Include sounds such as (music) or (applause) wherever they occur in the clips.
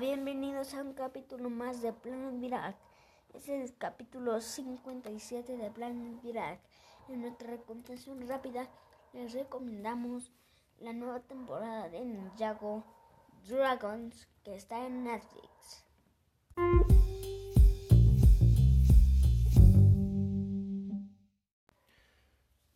bienvenidos a un capítulo más de Planet Viral. Este es el capítulo 57 de Planet Viral. En nuestra recomendación rápida les recomendamos la nueva temporada de Ninjago Dragons que está en Netflix.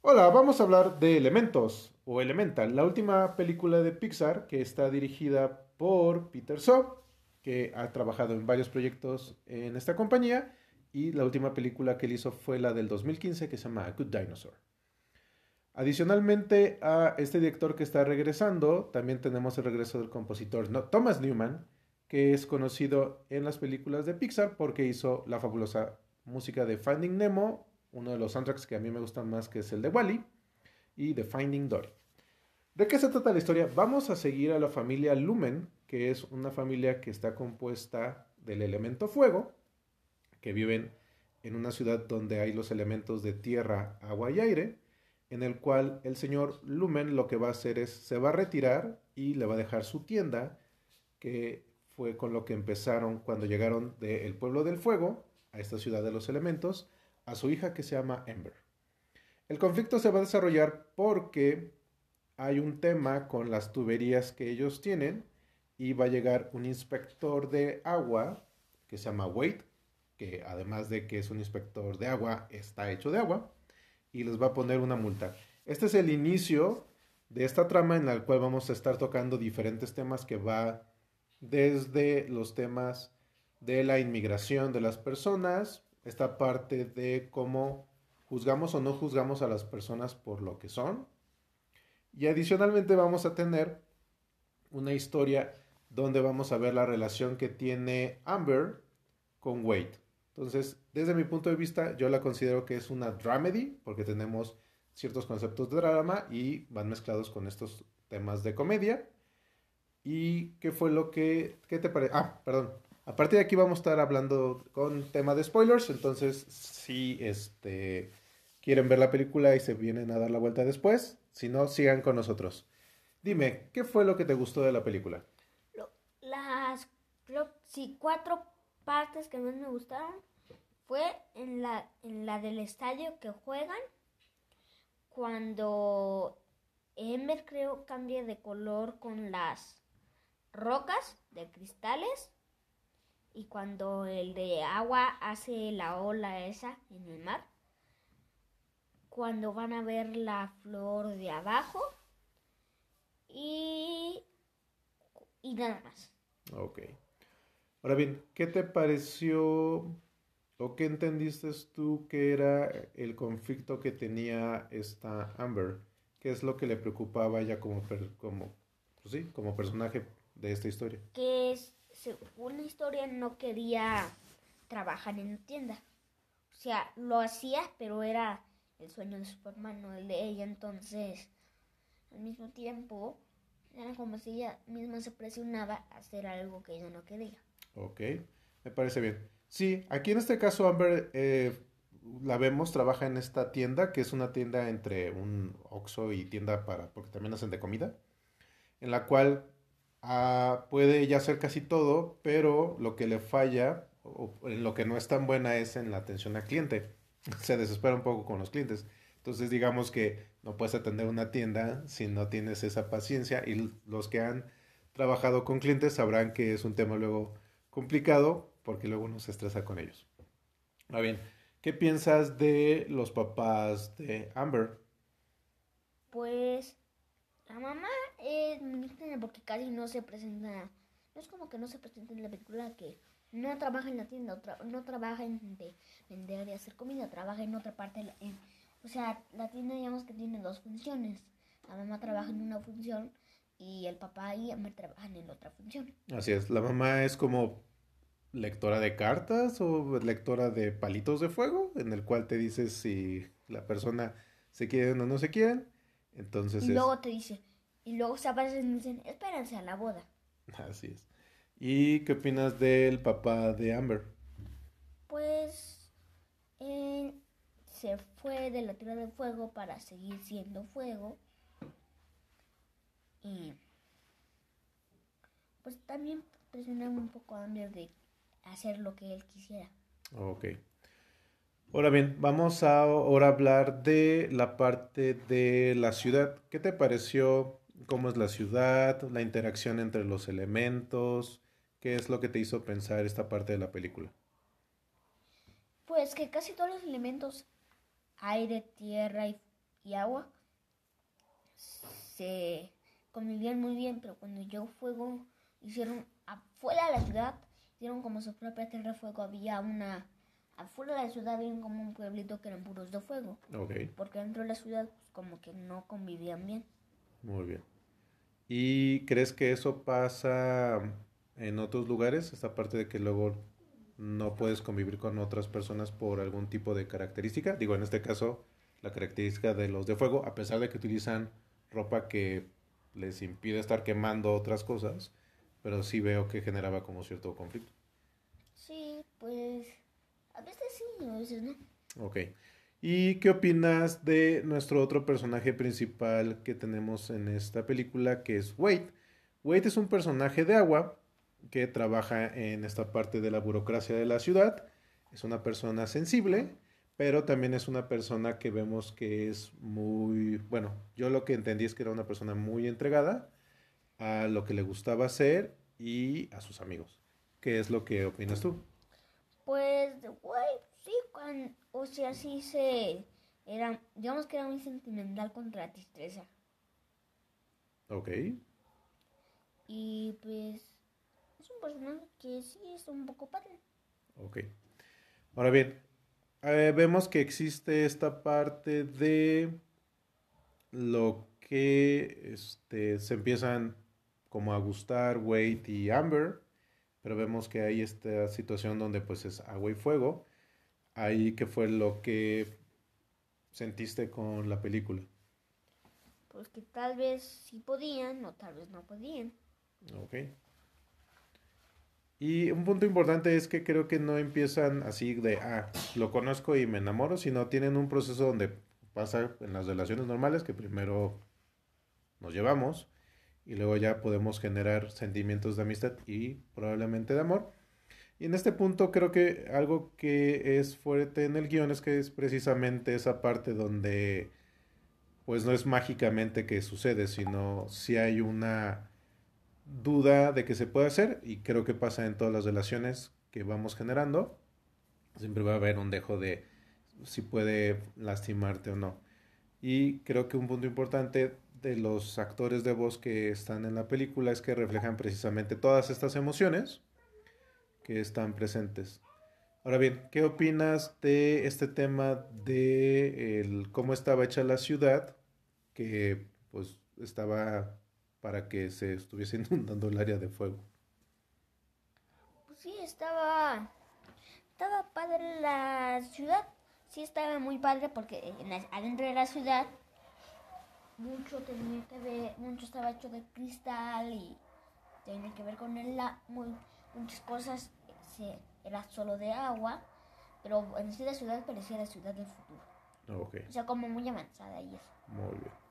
Hola, vamos a hablar de Elementos o Elemental, la última película de Pixar que está dirigida por Peter Shaw, que ha trabajado en varios proyectos en esta compañía y la última película que él hizo fue la del 2015 que se llama Good Dinosaur. Adicionalmente a este director que está regresando, también tenemos el regreso del compositor Thomas Newman, que es conocido en las películas de Pixar porque hizo la fabulosa música de Finding Nemo, uno de los soundtracks que a mí me gustan más, que es el de Wally, y The Finding Dory. ¿De qué se trata la historia? Vamos a seguir a la familia Lumen, que es una familia que está compuesta del elemento fuego, que viven en una ciudad donde hay los elementos de tierra, agua y aire, en el cual el señor Lumen lo que va a hacer es, se va a retirar y le va a dejar su tienda, que fue con lo que empezaron cuando llegaron del pueblo del fuego a esta ciudad de los elementos, a su hija que se llama Ember. El conflicto se va a desarrollar porque hay un tema con las tuberías que ellos tienen y va a llegar un inspector de agua que se llama Wade, que además de que es un inspector de agua, está hecho de agua, y les va a poner una multa. Este es el inicio de esta trama en la cual vamos a estar tocando diferentes temas que va desde los temas de la inmigración de las personas, esta parte de cómo juzgamos o no juzgamos a las personas por lo que son. Y adicionalmente vamos a tener una historia donde vamos a ver la relación que tiene Amber con Wade. Entonces, desde mi punto de vista, yo la considero que es una dramedy, porque tenemos ciertos conceptos de drama y van mezclados con estos temas de comedia. ¿Y qué fue lo que... ¿Qué te parece? Ah, perdón. A partir de aquí vamos a estar hablando con tema de spoilers, entonces si este, quieren ver la película y se vienen a dar la vuelta después, si no, sigan con nosotros. Dime, ¿qué fue lo que te gustó de la película? Las sí, cuatro partes que más me gustaron fue en la, en la del estadio que juegan, cuando Ember creo cambia de color con las rocas de cristales y cuando el de agua hace la ola esa en el mar, cuando van a ver la flor de abajo y, y nada más. Ok. Ahora bien, ¿qué te pareció o qué entendiste tú que era el conflicto que tenía esta Amber? ¿Qué es lo que le preocupaba ella como, como, pues sí, como personaje de esta historia? Que es según la historia, no quería trabajar en la tienda. O sea, lo hacía, pero era el sueño de Superman, no el de ella. Entonces, al mismo tiempo, era como si ella misma se presionaba a hacer algo que ella no quería. Ok, me parece bien. Sí, aquí en este caso Amber eh, la vemos, trabaja en esta tienda, que es una tienda entre un Oxxo y tienda para, porque también hacen de comida, en la cual Ah, puede ella hacer casi todo, pero lo que le falla, o en lo que no es tan buena es en la atención al cliente. Se desespera un poco con los clientes. Entonces digamos que no puedes atender una tienda si no tienes esa paciencia y los que han trabajado con clientes sabrán que es un tema luego complicado porque luego uno se estresa con ellos. Ahora bien, ¿qué piensas de los papás de Amber? Pues la mamá es muy porque casi no se presenta. No es como que no se presenta en la película que no trabaja en la tienda, no trabaja en vender y hacer comida, trabaja en otra parte. o sea, la tienda digamos que tiene dos funciones. La mamá trabaja en una función y el papá y Amber trabajan en otra función. Así es, la mamá es como lectora de cartas o lectora de palitos de fuego, en el cual te dice si la persona se quiere o no se quiere entonces y luego te dice, y luego se aparecen y dicen, espérense a la boda. (laughs) Así es. ¿Y qué opinas del papá de Amber? Pues él se fue de la tierra de fuego para seguir siendo fuego. Y pues también presionar un poco a Amber de hacer lo que él quisiera. Ok. Ahora bien, vamos a ahora hablar de la parte de la ciudad. ¿Qué te pareció? ¿Cómo es la ciudad? La interacción entre los elementos. ¿Qué es lo que te hizo pensar esta parte de la película? Pues que casi todos los elementos, aire, tierra y, y agua, se convivían muy bien, pero cuando llegó fuego, hicieron afuera de la ciudad, hicieron como su propia tierra de fuego. Había una, afuera de la ciudad había como un pueblito que eran puros de fuego. Ok, Porque dentro de la ciudad, pues, como que no convivían bien. muy bien. ¿Y crees que eso pasa en otros lugares? Esta parte de que luego no puedes convivir con otras personas por algún tipo de característica. Digo, en este caso, la característica de los de fuego, a pesar de que utilizan ropa que les impide estar quemando otras cosas, pero sí veo que generaba como cierto conflicto. Sí, pues a veces sí, a veces no. Ok. ¿Y qué opinas de nuestro otro personaje principal que tenemos en esta película, que es Wade? Wade es un personaje de agua que trabaja en esta parte de la burocracia de la ciudad. Es una persona sensible, pero también es una persona que vemos que es muy, bueno, yo lo que entendí es que era una persona muy entregada a lo que le gustaba hacer y a sus amigos. ¿Qué es lo que opinas tú? Pues, güey, sí, cuan- o sea, sí se, era, digamos que era muy sentimental contra la tristeza. Ok. Y pues, es un personaje que sí es un poco padre. Ok. Ahora bien, eh, vemos que existe esta parte de lo que este, se empiezan como a gustar Wade y Amber, pero vemos que hay esta situación donde pues es agua y fuego. Ahí que fue lo que sentiste con la película. Pues que tal vez sí podían o tal vez no podían. Ok. Y un punto importante es que creo que no empiezan así de, ah, lo conozco y me enamoro, sino tienen un proceso donde pasa en las relaciones normales que primero nos llevamos y luego ya podemos generar sentimientos de amistad y probablemente de amor. Y en este punto creo que algo que es fuerte en el guion es que es precisamente esa parte donde pues no es mágicamente que sucede, sino si hay una duda de que se puede hacer y creo que pasa en todas las relaciones que vamos generando. Siempre va a haber un dejo de si puede lastimarte o no. Y creo que un punto importante de los actores de voz que están en la película es que reflejan precisamente todas estas emociones que están presentes. Ahora bien, ¿qué opinas de este tema de el, cómo estaba hecha la ciudad? Que pues estaba para que se estuviese (laughs) inundando el área de fuego. Pues sí, estaba, estaba padre la ciudad. Sí, estaba muy padre porque en la- adentro de la ciudad mucho tenía que ver, mucho estaba hecho de cristal y tenía que ver con el la, muy, muchas cosas se, era solo de agua, pero en sí la ciudad parecía la ciudad del futuro. Ok, O sea, como muy avanzada y eso. muy bien.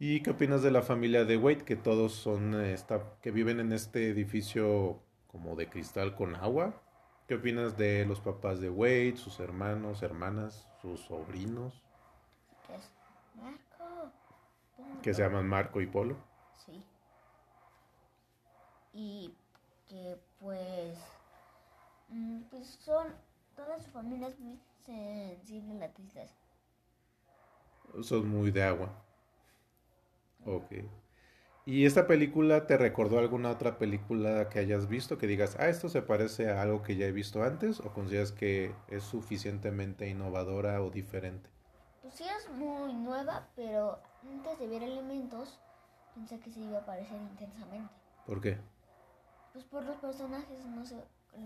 ¿Y qué opinas de la familia de Wade? Que todos son, eh, esta, que viven en este edificio como de cristal con agua. ¿Qué opinas de los papás de Wade, sus hermanos, hermanas, sus sobrinos, Que es Marco. que se llaman Marco y Polo? Sí. Y que pues, mm, pues son, toda su familia es muy sensible a la tristeza. Son muy de agua. Ok. ¿Y esta película te recordó alguna otra película que hayas visto que digas, ah, esto se parece a algo que ya he visto antes? ¿O consideras que es suficientemente innovadora o diferente? Pues sí es muy nueva, pero antes de ver elementos, pensé que se iba a parecer intensamente. ¿Por qué? Pues por los personajes, no sé,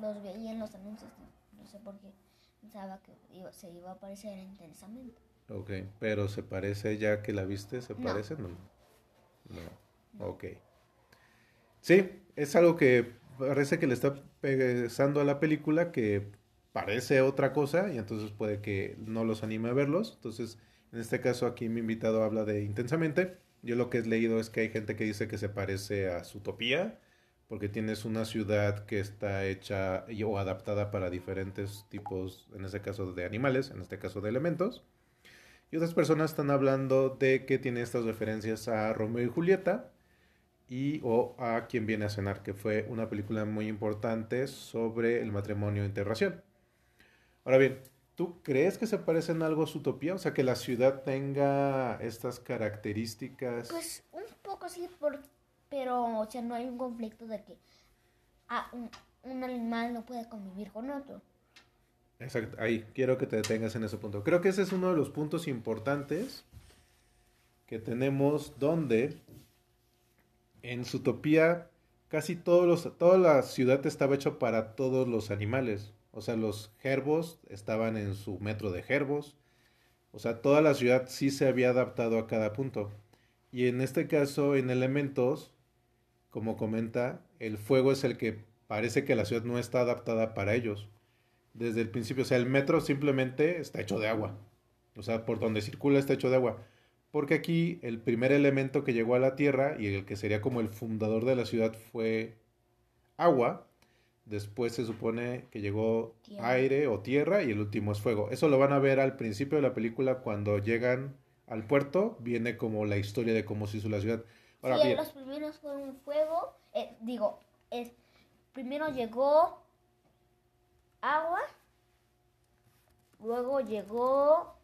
los veía en los anuncios, no, no sé por qué pensaba que iba- se iba a parecer intensamente. Ok, pero ¿se parece ya que la viste? ¿Se No. parece? No. No. Ok. Sí, es algo que parece que le está pesando a la película que parece otra cosa y entonces puede que no los anime a verlos. Entonces, en este caso aquí mi invitado habla de intensamente. Yo lo que he leído es que hay gente que dice que se parece a Zootopia porque tienes una ciudad que está hecha o adaptada para diferentes tipos, en este caso de animales, en este caso de elementos. Y otras personas están hablando de que tiene estas referencias a Romeo y Julieta y o a Quien viene a cenar, que fue una película muy importante sobre el matrimonio interracial. Ahora bien, ¿tú crees que se parecen algo a Zootopia? O sea, que la ciudad tenga estas características. Pues un poco sí, por, pero o sea, no hay un conflicto de que ah, un, un animal no puede convivir con otro. Ahí quiero que te detengas en ese punto. Creo que ese es uno de los puntos importantes que tenemos donde en Zootopia casi todos los, toda la ciudad estaba hecha para todos los animales. O sea, los gerbos estaban en su metro de gerbos. O sea, toda la ciudad sí se había adaptado a cada punto. Y en este caso, en elementos, como comenta, el fuego es el que parece que la ciudad no está adaptada para ellos desde el principio. O sea, el metro simplemente está hecho de agua. O sea, por donde circula está hecho de agua. Porque aquí el primer elemento que llegó a la Tierra y el que sería como el fundador de la ciudad fue agua. Después se supone que llegó Tierra. aire o tierra y el último es fuego. Eso lo van a ver al principio de la película cuando llegan al puerto. Viene como la historia de cómo se hizo la ciudad. Ahora sí, bien, los primeros fueron fuego, eh, digo, primero llegó agua, luego llegó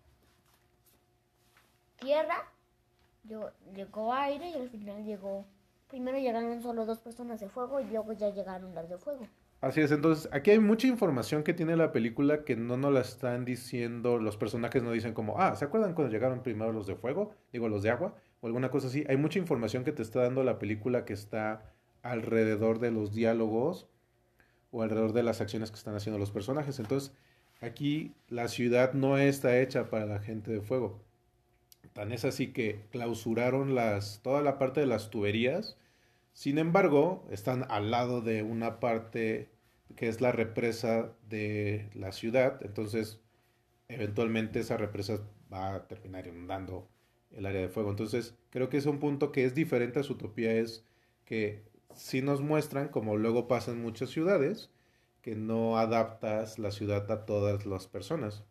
tierra, llegó, aire y al final llegó, primero llegaron solo dos personas de fuego y luego ya llegaron las de fuego. Así es, entonces aquí hay mucha información que tiene la película que no nos la están diciendo, los personajes no dicen como, ah, ¿se acuerdan cuando llegaron primero los de fuego? Digo, los de agua, o alguna cosa así. Hay mucha información que te está dando la película que está alrededor de los diálogos o alrededor de las acciones que están haciendo los personajes. Entonces, aquí la ciudad no está hecha para la gente de fuego. Tan es así que clausuraron las, toda la parte de las tuberías. Sin embargo, están al lado de una parte que es la represa de la ciudad. Entonces, eventualmente esa represa va a terminar inundando el área de fuego. Entonces, creo que es un punto que es diferente a su utopía, es que si nos muestran, como luego pasa en muchas ciudades, que no adaptas la ciudad a todas las personas,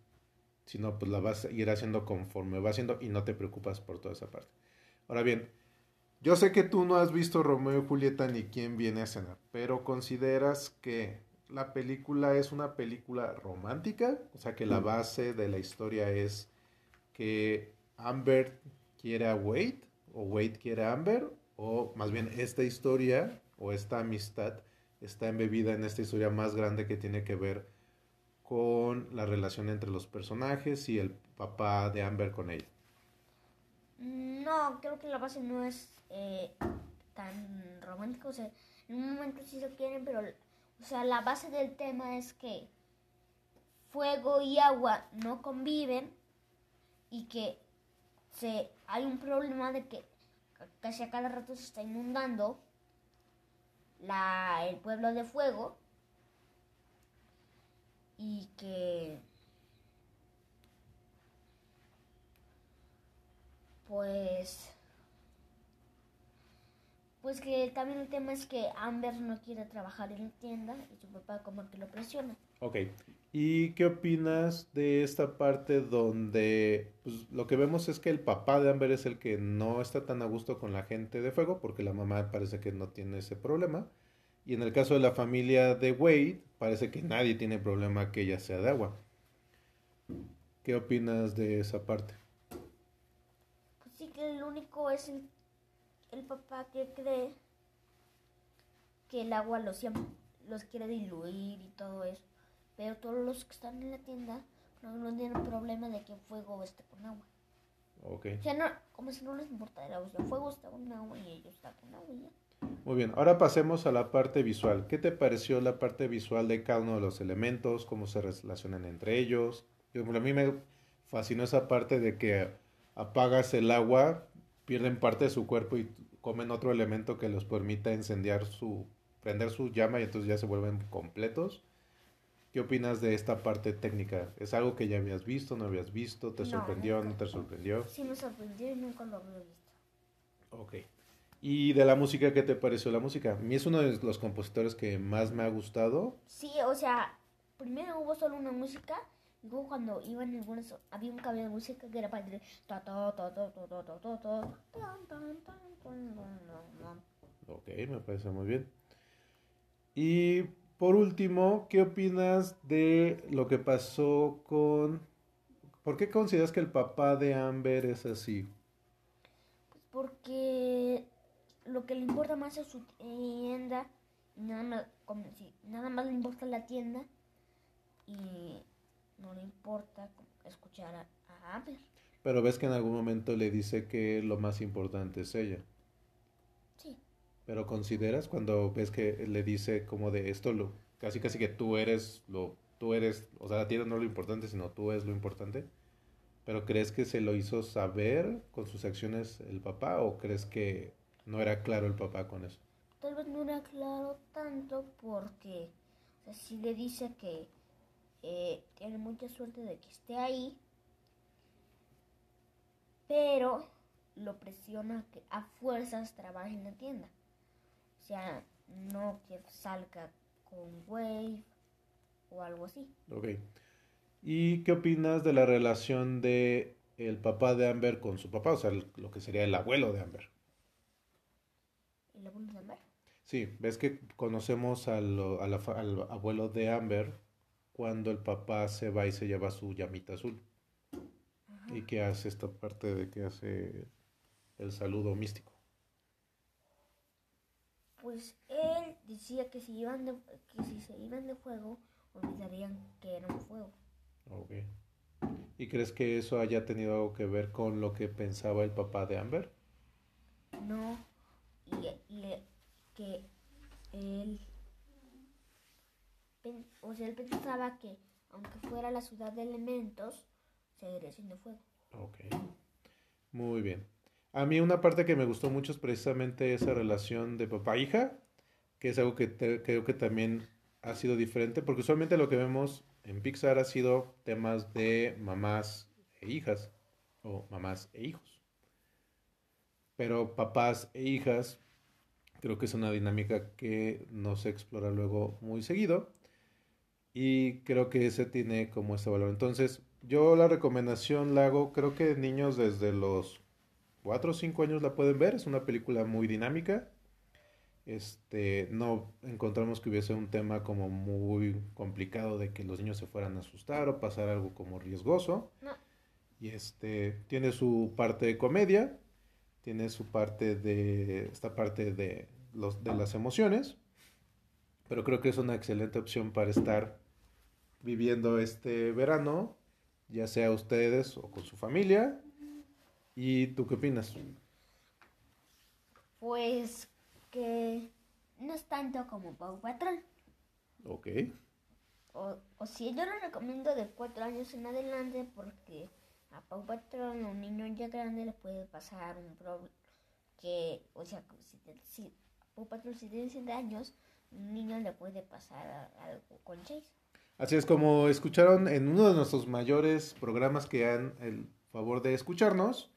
sino pues la vas a ir haciendo conforme va haciendo y no te preocupas por toda esa parte. Ahora bien, yo sé que tú no has visto Romeo y Julieta ni quién viene a cenar, pero consideras que la película es una película romántica, o sea que la base de la historia es que Amber quiere a Wade o Wade quiere a Amber, o más bien esta historia o esta amistad está embebida en esta historia más grande que tiene que ver con la relación entre los personajes y el papá de Amber con ella. No, creo que la base no es eh, tan romántica. O sea, en un momento sí se quieren, pero, o sea, la base del tema es que fuego y agua no conviven y que se, hay un problema de que casi a cada rato se está inundando la, el pueblo de fuego y que pues pues que también el tema es que Amber no quiere trabajar en la tienda y su papá como que lo presiona. Ok. ¿Y qué opinas de esta parte donde pues, lo que vemos es que el papá de Amber es el que no está tan a gusto con la gente de fuego porque la mamá parece que no tiene ese problema? Y en el caso de la familia de Wade, parece que nadie tiene problema que ella sea de agua. ¿Qué opinas de esa parte? Pues sí que el único es el, el papá que cree que el agua los, los quiere diluir y todo eso. Pero todos los que están en la tienda no, no tienen problema de que fuego esté con agua. Ok. O sea, no, como si no les importara. O sea, fuego está con agua y ellos están con agua ya. Muy bien, ahora pasemos a la parte visual. ¿Qué te pareció la parte visual de cada uno de los elementos? ¿Cómo se relacionan entre ellos? Yo, a mí me fascinó esa parte de que apagas el agua, pierden parte de su cuerpo y comen otro elemento que les permita incendiar su, prender su llama y entonces ya se vuelven completos. ¿Qué opinas de esta parte técnica? ¿Es algo que ya habías visto, no habías visto? ¿Te no, sorprendió, nunca. no te sorprendió? Sí, me sorprendió y nunca lo había visto. Ok. ¿Y de la música qué te pareció la música? A mí es uno de los compositores que más me ha gustado. Sí, o sea, primero hubo solo una música y luego cuando iban algunos había un cambio de música que era para el... Ok, me parece muy bien. Y por último, ¿qué opinas de lo que pasó con... ¿Por qué consideras que el papá de Amber es así? Pues porque lo que le importa más es su tienda nada más, como si nada más le importa la tienda y no le importa escuchar a, a Amber. Pero ves que en algún momento le dice que lo más importante es ella. Pero consideras cuando ves que le dice como de esto lo casi casi que tú eres lo tú eres, o sea, la tienda no es lo importante, sino tú eres lo importante. Pero crees que se lo hizo saber con sus acciones el papá o crees que no era claro el papá con eso? tal vez no era claro tanto porque o sea, sí le dice que eh, tiene mucha suerte de que esté ahí, pero lo presiona que a fuerzas trabaje en la tienda. Sea, no que salga con Wave o algo así. Ok. ¿Y qué opinas de la relación de el papá de Amber con su papá? O sea, el- lo que sería el abuelo de Amber. ¿Y lo vuelves a ver? Sí, ves que conocemos al, al abuelo de Amber cuando el papá se va y se lleva su llamita azul. Y que hace esta parte de que hace el saludo místico. Pues él decía que si, iban de, que si se iban de fuego, olvidarían que era un fuego. Ok. ¿Y crees que eso haya tenido algo que ver con lo que pensaba el papá de Amber? No, y, y que él, o sea, él pensaba que aunque fuera la ciudad de elementos, seguiría siendo fuego. Ok. Muy bien. A mí una parte que me gustó mucho es precisamente esa relación de papá-hija, que es algo que creo que también ha sido diferente, porque usualmente lo que vemos en Pixar ha sido temas de mamás e hijas, o mamás e hijos. Pero papás e hijas, creo que es una dinámica que no se explora luego muy seguido. Y creo que ese tiene como ese valor. Entonces, yo la recomendación la hago, creo que niños desde los 4 o 5 años la pueden ver. Es una película muy dinámica. Este, no encontramos que hubiese un tema como muy complicado de que los niños se fueran a asustar o pasar algo como riesgoso. No, Y este, tiene su parte de comedia, tiene su parte de, esta parte de, los, de las emociones, pero creo que es una excelente opción para estar viviendo este verano, ya sea ustedes o con su familia. ¿Y tú qué opinas? pues que no es tanto como Pau Patrol. Ok, O, o si yo lo recomiendo de 4 años en adelante porque a Pau Patrol a un niño ya grande le puede pasar un problema que, o sea, si, te- si Pau Patrol si tiene 7 años, un niño le puede pasar algo con Chase. así es como escucharon en uno de nuestros mayores programas que han el favor de escucharnos.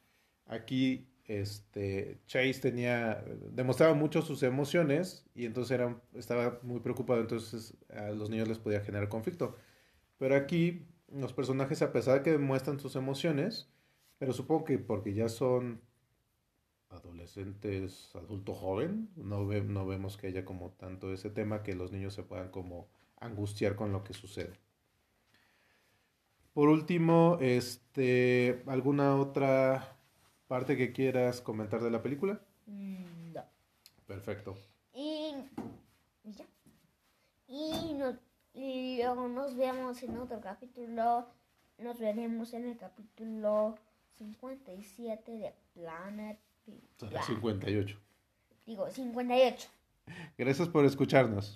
Aquí este Chase tenía demostraba mucho sus emociones y entonces era, estaba muy preocupado, entonces a los niños les podía generar conflicto. Pero aquí los personajes a pesar de que demuestran sus emociones, pero supongo que porque ya son adolescentes, adulto joven, no, ve- no vemos que haya como tanto ese tema que los niños se puedan como angustiar con lo que sucede. Por último, este, ¿alguna otra parte que quieras comentar de la película? Mm, no. Perfecto. Y, y ya. Y, no- y luego nos vemos en otro capítulo. Nos veremos en el capítulo 57 de Planet Pixar. 58. Digo, 58. Gracias por escucharnos.